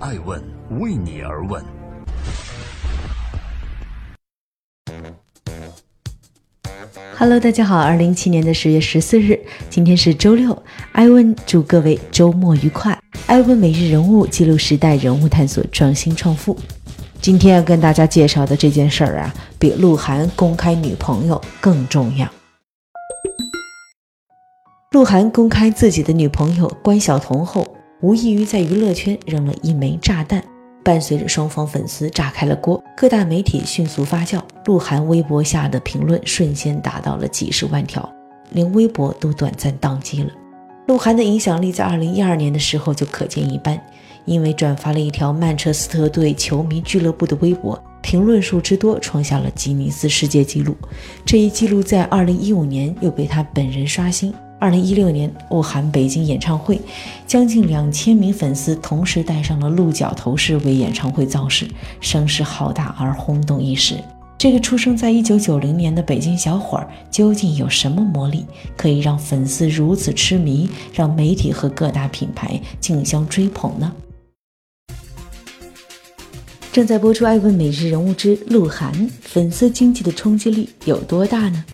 爱问为你而问。Hello，大家好，二零一七年的十月十四日，今天是周六。艾问祝各位周末愉快。艾问每日人物记录时代人物，探索创新创富。今天要跟大家介绍的这件事儿啊，比鹿晗公开女朋友更重要。鹿晗公开自己的女朋友关晓彤后，无异于在娱乐圈扔了一枚炸弹。伴随着双方粉丝炸开了锅，各大媒体迅速发酵，鹿晗微博下的评论瞬间达到了几十万条，连微博都短暂宕机了。鹿晗的影响力在二零一二年的时候就可见一斑，因为转发了一条曼彻斯特队球迷俱乐部的微博，评论数之多创下了吉尼斯世界纪录。这一纪录在二零一五年又被他本人刷新。二零一六年，鹿晗北京演唱会，将近两千名粉丝同时戴上了鹿角头饰为演唱会造势，声势浩大而轰动一时。这个出生在一九九零年的北京小伙儿，究竟有什么魔力，可以让粉丝如此痴迷，让媒体和各大品牌竞相追捧呢？正在播出《爱问每日人物之鹿晗》，粉丝经济的冲击力有多大呢？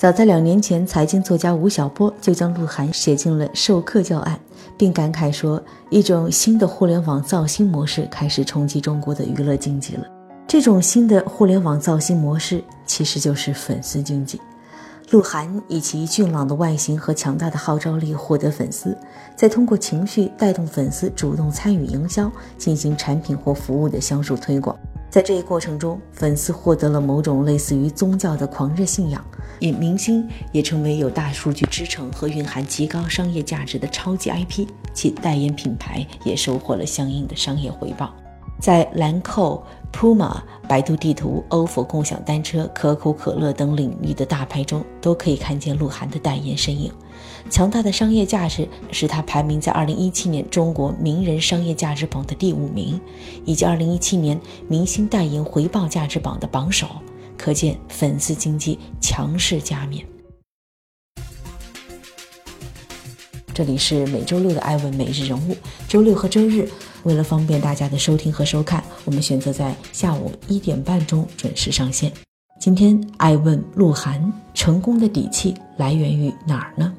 早在两年前，财经作家吴晓波就将鹿晗写进了授课教案，并感慨说：“一种新的互联网造星模式开始冲击中国的娱乐经济了。这种新的互联网造星模式其实就是粉丝经济。鹿晗以其俊朗的外形和强大的号召力获得粉丝，再通过情绪带动粉丝主动参与营销，进行产品或服务的销售推广。”在这一过程中，粉丝获得了某种类似于宗教的狂热信仰，而明星也成为有大数据支撑和蕴含极高商业价值的超级 IP，其代言品牌也收获了相应的商业回报。在兰蔻、Puma、百度地图、ofo 共享单车、可口可乐等领域的大牌中，都可以看见鹿晗的代言身影。强大的商业价值使他排名在2017年中国名人商业价值榜的第五名，以及2017年明星代言回报价值榜的榜首。可见粉丝经济强势加冕。这里是每周六的艾问每日人物，周六和周日。为了方便大家的收听和收看，我们选择在下午一点半钟准时上线。今天爱问鹿晗，成功的底气来源于哪儿呢？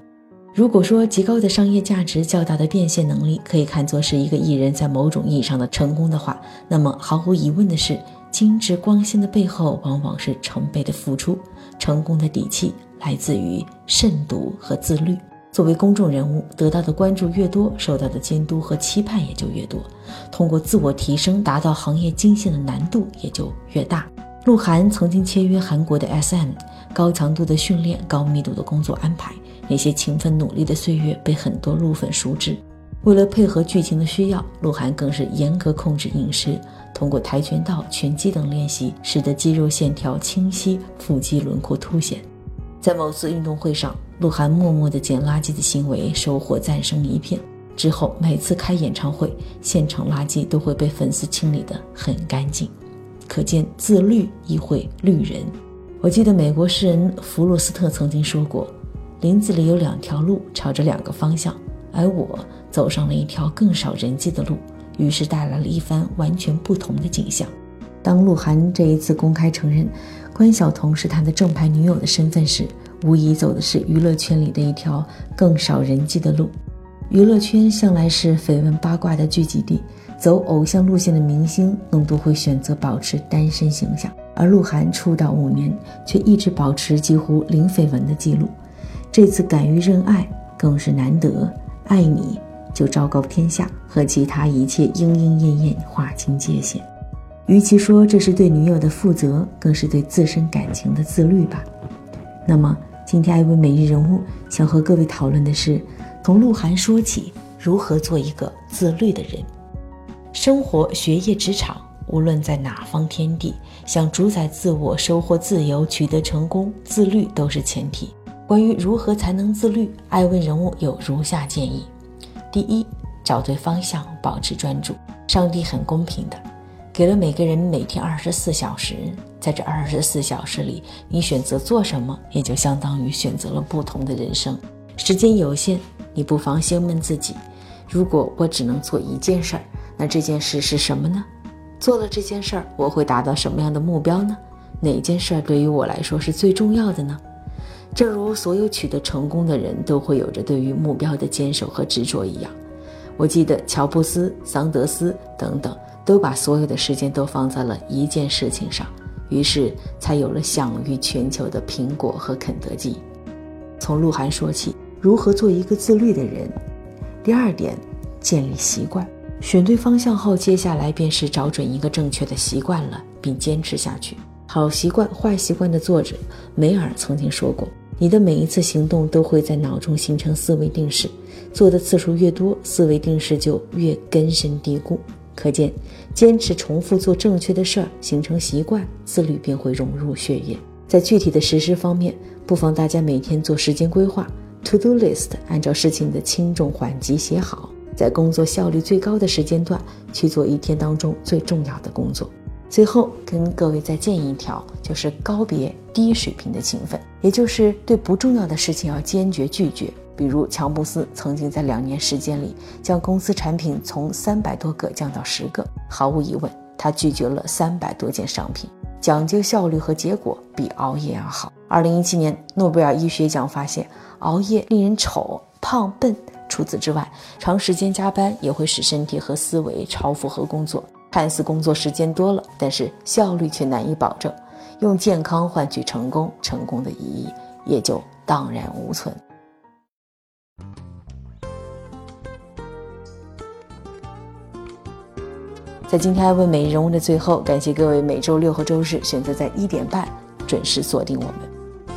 如果说极高的商业价值、较大的变现能力可以看作是一个艺人在某种意义上的成功的话，那么毫无疑问的是，精致光鲜的背后往往是成倍的付出。成功的底气来自于慎独和自律。作为公众人物，得到的关注越多，受到的监督和期盼也就越多。通过自我提升达到行业金线的难度也就越大。鹿晗曾经签约韩国的 SM，高强度的训练，高密度的工作安排，那些勤奋努力的岁月被很多鹿粉熟知。为了配合剧情的需要，鹿晗更是严格控制饮食，通过跆拳道、拳击等练习，使得肌肉线条清晰，腹肌轮廓凸显。在某次运动会上，鹿晗默默地捡垃圾的行为收获赞声一片。之后每次开演唱会，现场垃圾都会被粉丝清理得很干净，可见自律亦会律人。我记得美国诗人弗洛斯特曾经说过：“林子里有两条路，朝着两个方向，而我走上了一条更少人迹的路，于是带来了一番完全不同的景象。”当鹿晗这一次公开承认关晓彤是他的正牌女友的身份时，无疑走的是娱乐圈里的一条更少人迹的路。娱乐圈向来是绯闻八卦的聚集地，走偶像路线的明星更多会选择保持单身形象，而鹿晗出道五年却一直保持几乎零绯闻的记录。这次敢于认爱更是难得，爱你就昭告天下，和其他一切莺莺燕燕划清界限。与其说这是对女友的负责，更是对自身感情的自律吧。那么，今天艾薇每日人物想和各位讨论的是，从鹿晗说起，如何做一个自律的人。生活、学业、职场，无论在哪方天地，想主宰自我、收获自由、取得成功，自律都是前提。关于如何才能自律，艾问人物有如下建议：第一，找对方向，保持专注。上帝很公平的。给了每个人每天二十四小时，在这二十四小时里，你选择做什么，也就相当于选择了不同的人生。时间有限，你不妨先问自己：如果我只能做一件事儿，那这件事是什么呢？做了这件事儿，我会达到什么样的目标呢？哪件事儿对于我来说是最重要的呢？正如所有取得成功的人都会有着对于目标的坚守和执着一样，我记得乔布斯、桑德斯等等都把所有的时间都放在了一件事情上，于是才有了享誉全球的苹果和肯德基。从鹿晗说起，如何做一个自律的人？第二点，建立习惯。选对方向后，接下来便是找准一个正确的习惯了，并坚持下去。好习惯、坏习惯的作者梅尔曾经说过：“你的每一次行动都会在脑中形成思维定式，做的次数越多，思维定式就越根深蒂固。可见，坚持重复做正确的事儿，形成习惯，自律便会融入血液。在具体的实施方面，不妨大家每天做时间规划，to do list，按照事情的轻重缓急写好。”在工作效率最高的时间段去做一天当中最重要的工作。最后跟各位再建议一条，就是告别低水平的勤奋，也就是对不重要的事情要坚决拒绝。比如乔布斯曾经在两年时间里将公司产品从三百多个降到十个，毫无疑问，他拒绝了三百多件商品。讲究效率和结果比熬夜要好。二零一七年诺贝尔医学奖发现，熬夜令人丑、胖、笨。除此之外，长时间加班也会使身体和思维超负荷工作，看似工作时间多了，但是效率却难以保证。用健康换取成功，成功的意义也就荡然无存。在今天爱问每日人物的最后，感谢各位每周六和周日选择在一点半准时锁定我们。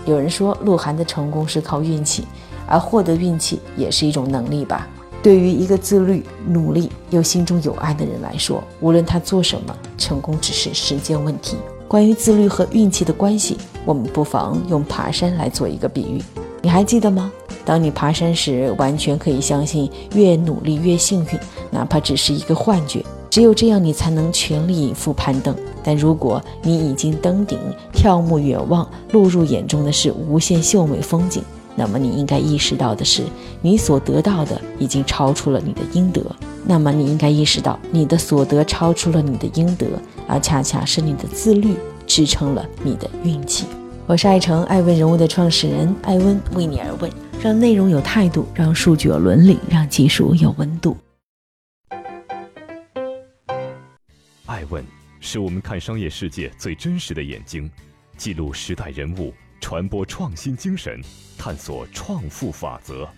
有人说，鹿晗的成功是靠运气。而获得运气也是一种能力吧。对于一个自律、努力又心中有爱的人来说，无论他做什么，成功只是时间问题。关于自律和运气的关系，我们不妨用爬山来做一个比喻。你还记得吗？当你爬山时，完全可以相信越努力越幸运，哪怕只是一个幻觉。只有这样，你才能全力以赴攀登。但如果你已经登顶，眺目远望，落入眼中的是无限秀美风景。那么你应该意识到的是，你所得到的已经超出了你的应得。那么你应该意识到，你的所得超出了你的应得，而恰恰是你的自律支撑了你的运气。我是爱成爱问人物的创始人艾温，为你而问，让内容有态度，让数据有伦理，让技术有温度。爱问是我们看商业世界最真实的眼睛，记录时代人物。传播创新精神，探索创富法则。